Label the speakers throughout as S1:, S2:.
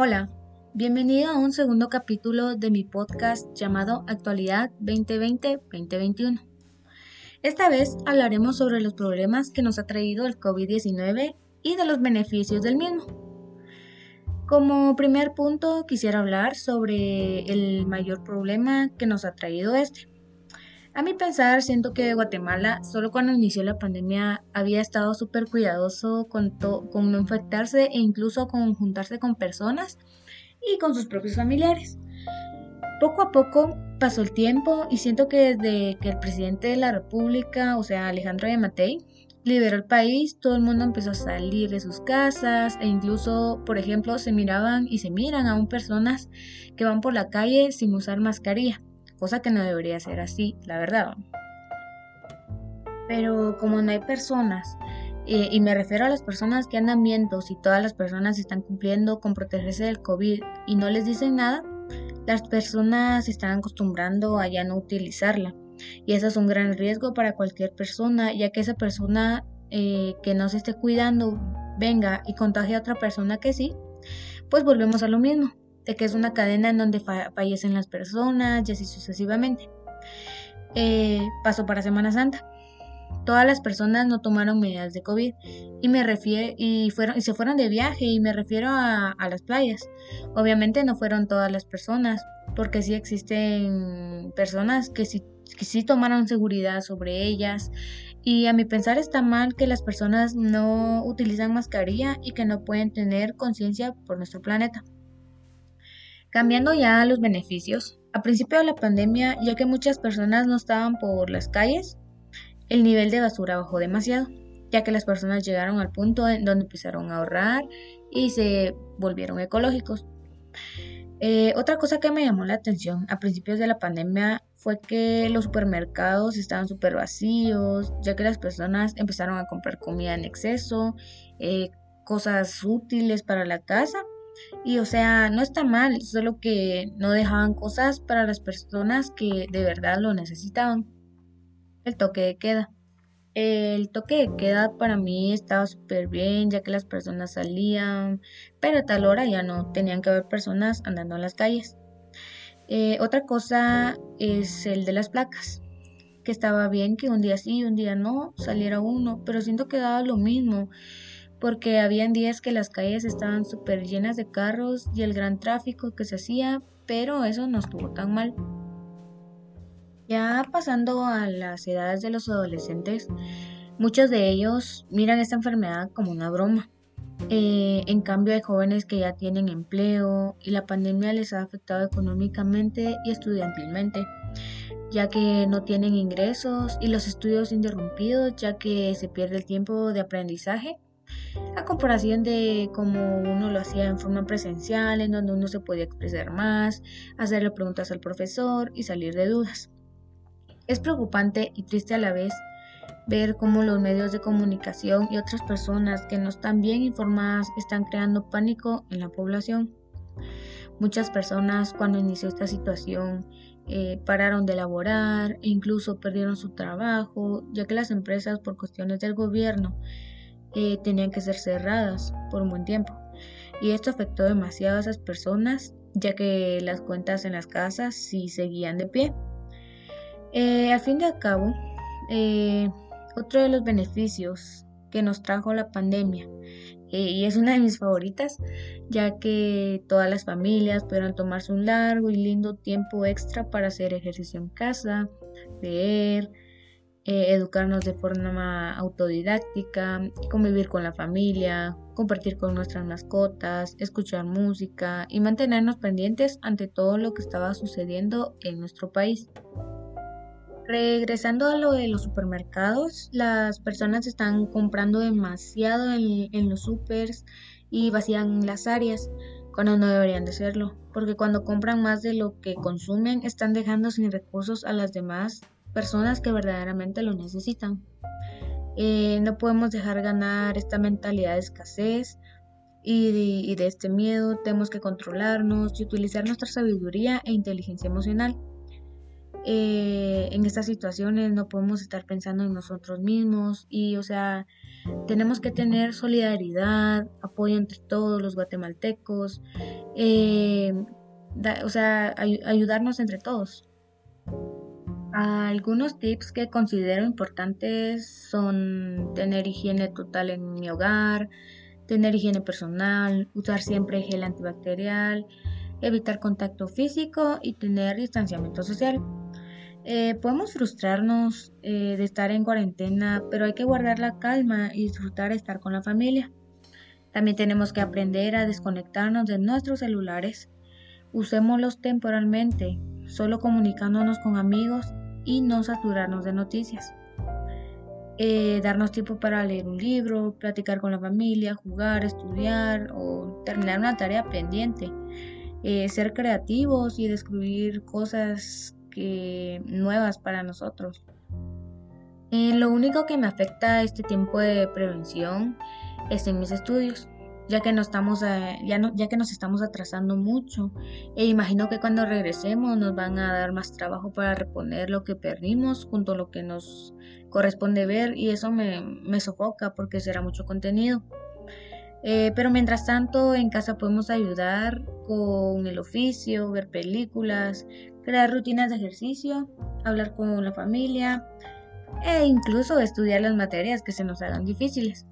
S1: Hola, bienvenido a un segundo capítulo de mi podcast llamado Actualidad 2020-2021. Esta vez hablaremos sobre los problemas que nos ha traído el COVID-19 y de los beneficios del mismo. Como primer punto quisiera hablar sobre el mayor problema que nos ha traído este. A mi pensar, siento que Guatemala, solo cuando inició la pandemia, había estado súper cuidadoso con, con no infectarse e incluso con juntarse con personas y con sus propios familiares. Poco a poco pasó el tiempo y siento que desde que el presidente de la República, o sea, Alejandro Yamatei, liberó el país, todo el mundo empezó a salir de sus casas e incluso, por ejemplo, se miraban y se miran aún personas que van por la calle sin usar mascarilla cosa que no debería ser así, la verdad. Pero como no hay personas, eh, y me refiero a las personas que andan viendo si todas las personas están cumpliendo con protegerse del COVID y no les dicen nada, las personas se están acostumbrando a ya no utilizarla. Y eso es un gran riesgo para cualquier persona, ya que esa persona eh, que no se esté cuidando venga y contagie a otra persona que sí, pues volvemos a lo mismo de que es una cadena en donde fallecen las personas y así sucesivamente. Eh, pasó para Semana Santa. Todas las personas no tomaron medidas de COVID y me refiero y fueron y se fueron de viaje y me refiero a, las playas. Obviamente no fueron todas las personas porque sí existen personas que sí, que sí tomaron seguridad sobre ellas y a mi pensar está mal que las personas no utilizan mascarilla y que no pueden tener conciencia por nuestro planeta. Cambiando ya a los beneficios, a principio de la pandemia, ya que muchas personas no estaban por las calles, el nivel de basura bajó demasiado, ya que las personas llegaron al punto en donde empezaron a ahorrar y se volvieron ecológicos. Eh, otra cosa que me llamó la atención a principios de la pandemia fue que los supermercados estaban súper vacíos, ya que las personas empezaron a comprar comida en exceso, eh, cosas útiles para la casa y o sea, no está mal, solo que no dejaban cosas para las personas que de verdad lo necesitaban. El toque de queda. El toque de queda para mí estaba súper bien, ya que las personas salían, pero a tal hora ya no tenían que haber personas andando en las calles. Eh, otra cosa es el de las placas, que estaba bien que un día sí, un día no, saliera uno, pero siento que daba lo mismo porque habían días que las calles estaban súper llenas de carros y el gran tráfico que se hacía, pero eso no estuvo tan mal. Ya pasando a las edades de los adolescentes, muchos de ellos miran esta enfermedad como una broma. Eh, en cambio hay jóvenes que ya tienen empleo y la pandemia les ha afectado económicamente y estudiantilmente, ya que no tienen ingresos y los estudios interrumpidos, ya que se pierde el tiempo de aprendizaje a comparación de cómo uno lo hacía en forma presencial, en donde uno se podía expresar más, hacerle preguntas al profesor y salir de dudas. Es preocupante y triste a la vez ver cómo los medios de comunicación y otras personas que no están bien informadas están creando pánico en la población. Muchas personas cuando inició esta situación eh, pararon de laborar e incluso perdieron su trabajo, ya que las empresas por cuestiones del gobierno eh, tenían que ser cerradas por un buen tiempo. Y esto afectó demasiado a esas personas, ya que las cuentas en las casas sí seguían de pie. Eh, al fin de cabo, eh, otro de los beneficios que nos trajo la pandemia, y es una de mis favoritas, ya que todas las familias pudieron tomarse un largo y lindo tiempo extra para hacer ejercicio en casa, leer, eh, educarnos de forma autodidáctica, convivir con la familia, compartir con nuestras mascotas, escuchar música y mantenernos pendientes ante todo lo que estaba sucediendo en nuestro país. Regresando a lo de los supermercados, las personas están comprando demasiado en, los supers y vacían las áreas cuando no deberían de serlo, porque cuando compran más de lo que consumen están dejando sin recursos a las demás personas que verdaderamente lo necesitan. Eh, no podemos dejar ganar esta mentalidad de escasez y de, este miedo. Tenemos que controlarnos y utilizar nuestra sabiduría e inteligencia emocional. eh, en estas situaciones no podemos estar pensando en nosotros mismos y, o sea, tenemos que tener solidaridad, apoyo entre todos los guatemaltecos, eh, o sea, ayudarnos entre todos. Algunos tips que considero importantes son tener higiene total en mi hogar, tener higiene personal, usar siempre gel antibacterial, evitar contacto físico y tener distanciamiento social. Eh, podemos frustrarnos eh, de estar en cuarentena, pero hay que guardar la calma y disfrutar de estar con la familia. También tenemos que aprender a desconectarnos de nuestros celulares. Usémoslos temporalmente, solo comunicándonos con amigos y no saturarnos de noticias. Eh, darnos tiempo para leer un libro, platicar con la familia, jugar, estudiar o terminar una tarea pendiente. Eh, ser creativos y descubrir cosas nuevas para nosotros. Eh, lo único que me afecta este tiempo de prevención es en mis estudios, ya que, no estamos, ya, no, ya que nos estamos atrasando mucho e imagino que cuando regresemos nos van a dar más trabajo para reponer lo que perdimos junto a lo que nos corresponde ver y eso me, me sofoca porque será mucho contenido. Eh, pero mientras tanto en casa podemos ayudar con el oficio, ver películas, crear rutinas de ejercicio, hablar con la familia e incluso estudiar las materias que se nos hagan difíciles.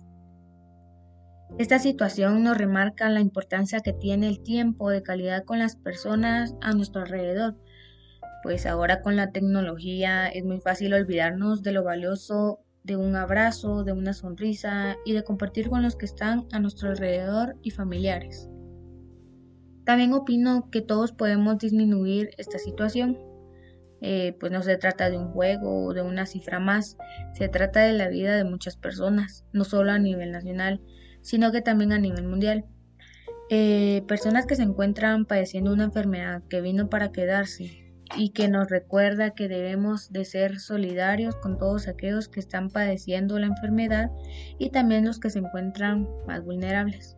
S1: Esta situación nos remarca la importancia que tiene el tiempo de calidad con las personas a nuestro alrededor pues ahora con la tecnología es muy fácil olvidarnos de lo valioso de un abrazo, de una sonrisa y de compartir con los que están a nuestro alrededor y familiares. También opino que todos podemos disminuir esta situación. Eh, pues no se trata de un juego o de una cifra más, se trata de la vida de muchas personas, no solo a nivel nacional, sino que también a nivel mundial. Eh, personas que se encuentran padeciendo una enfermedad que vino para quedarse, y que nos recuerda que debemos de ser solidarios con todos aquellos que están padeciendo la enfermedad y también los que se encuentran más vulnerables.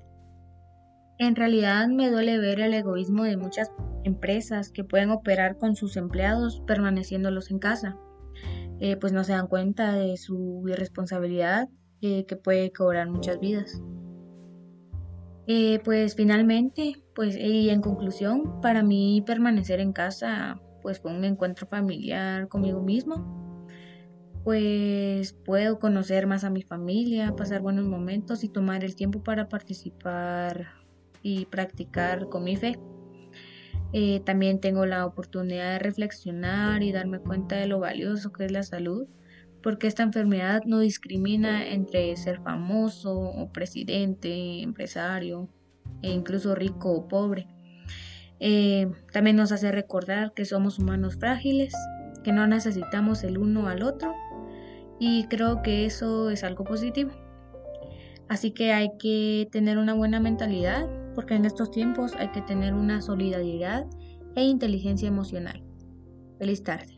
S1: En realidad me duele ver el egoísmo de muchas empresas que pueden operar con sus empleados permaneciéndolos en casa, eh, pues no se dan cuenta de su irresponsabilidad eh, que puede cobrar muchas vidas. Eh, pues finalmente, pues y en conclusión, para mí permanecer en casa pues fue un encuentro familiar conmigo mismo. Pues puedo conocer más a mi familia, pasar buenos momentos y tomar el tiempo para participar y practicar con mi fe. Eh, también tengo la oportunidad de reflexionar y darme cuenta de lo valioso que es la salud, porque esta enfermedad no discrimina entre ser famoso o presidente, empresario e incluso rico o pobre. Eh, también nos hace recordar que somos humanos frágiles, que no necesitamos el uno al otro y creo que eso es algo positivo. Así que hay que tener una buena mentalidad porque en estos tiempos hay que tener una solidaridad e inteligencia emocional. Feliz tarde.